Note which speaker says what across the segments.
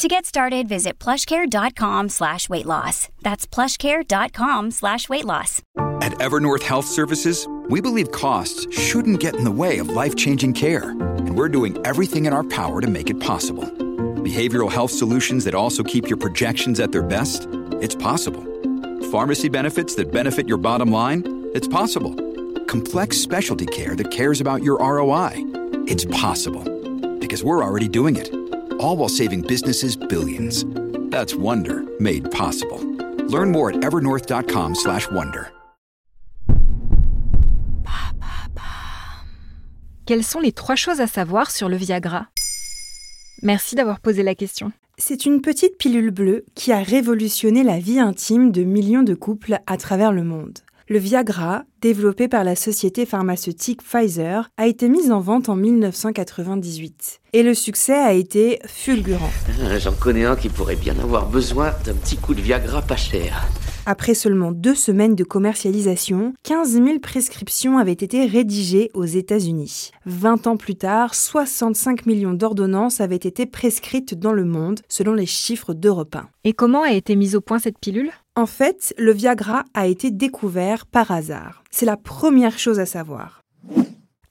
Speaker 1: To get started, visit plushcare.com slash weight loss. That's plushcare.com slash weight loss.
Speaker 2: At Evernorth Health Services, we believe costs shouldn't get in the way of life-changing care. And we're doing everything in our power to make it possible. Behavioral health solutions that also keep your projections at their best? It's possible. Pharmacy benefits that benefit your bottom line? It's possible. Complex specialty care that cares about your ROI? It's possible. Because we're already doing it. All while saving businesses billions. That's Wonder made possible. Learn more at evernorth.com/wonder.
Speaker 3: Quelles sont les trois choses à savoir sur le Viagra? Merci d'avoir posé la question.
Speaker 4: C'est une petite pilule bleue qui a révolutionné la vie intime de millions de couples à travers le monde. Le Viagra, développé par la société pharmaceutique Pfizer, a été mis en vente en 1998. Et le succès a été fulgurant.
Speaker 5: Euh, J'en connais un qui pourrait bien avoir besoin d'un petit coup de Viagra pas cher.
Speaker 4: Après seulement deux semaines de commercialisation, 15 000 prescriptions avaient été rédigées aux États-Unis. 20 ans plus tard, 65 millions d'ordonnances avaient été prescrites dans le monde, selon les chiffres d'Europe 1.
Speaker 3: Et comment a été mise au point cette pilule?
Speaker 4: En fait, le Viagra a été découvert par hasard. C'est la première chose à savoir.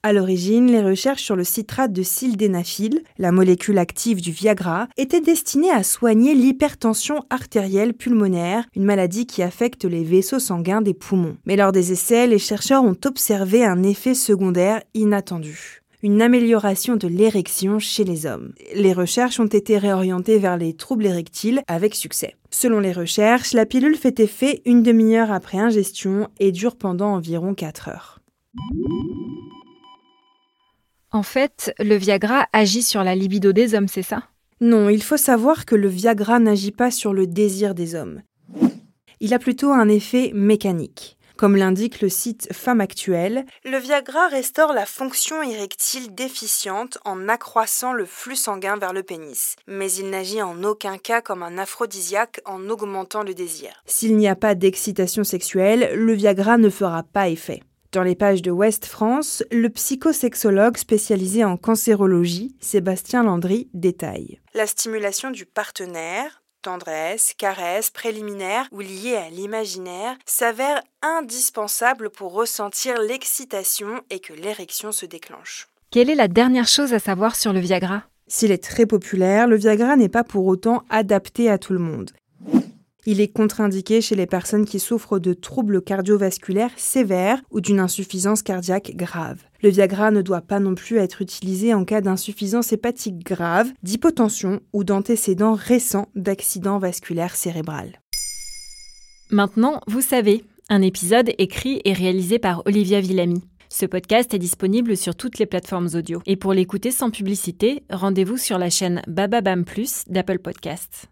Speaker 4: À l'origine, les recherches sur le citrate de sildenafil, la molécule active du Viagra, étaient destinées à soigner l'hypertension artérielle pulmonaire, une maladie qui affecte les vaisseaux sanguins des poumons. Mais lors des essais, les chercheurs ont observé un effet secondaire inattendu une amélioration de l'érection chez les hommes. Les recherches ont été réorientées vers les troubles érectiles avec succès. Selon les recherches, la pilule fait effet une demi-heure après ingestion et dure pendant environ 4 heures.
Speaker 3: En fait, le Viagra agit sur la libido des hommes, c'est ça?
Speaker 4: Non, il faut savoir que le Viagra n'agit pas sur le désir des hommes. Il a plutôt un effet mécanique. Comme l'indique le site Femme Actuelle, le Viagra restaure la fonction érectile déficiente en accroissant le flux sanguin vers le pénis, mais il n'agit en aucun cas comme un aphrodisiaque en augmentant le désir. S'il n'y a pas d'excitation sexuelle, le Viagra ne fera pas effet. Dans les pages de Ouest France, le psychosexologue spécialisé en cancérologie, Sébastien Landry, détaille. La stimulation du partenaire, tendresse, caresse, préliminaire ou liée à l'imaginaire s'avère indispensable pour ressentir l'excitation et que l'érection se déclenche.
Speaker 3: Quelle est la dernière chose à savoir sur le Viagra?
Speaker 4: S'il est très populaire, le Viagra n'est pas pour autant adapté à tout le monde. Il est contre-indiqué chez les personnes qui souffrent de troubles cardiovasculaires sévères ou d'une insuffisance cardiaque grave. Le Viagra ne doit pas non plus être utilisé en cas d'insuffisance hépatique grave, d'hypotension ou d'antécédents récents d'accident vasculaire cérébral.
Speaker 3: Maintenant, vous savez, un épisode écrit et réalisé par Olivia Villamy. Ce podcast est disponible sur toutes les plateformes audio. Et pour l'écouter sans publicité, rendez-vous sur la chaîne Bababam Plus d'Apple Podcasts.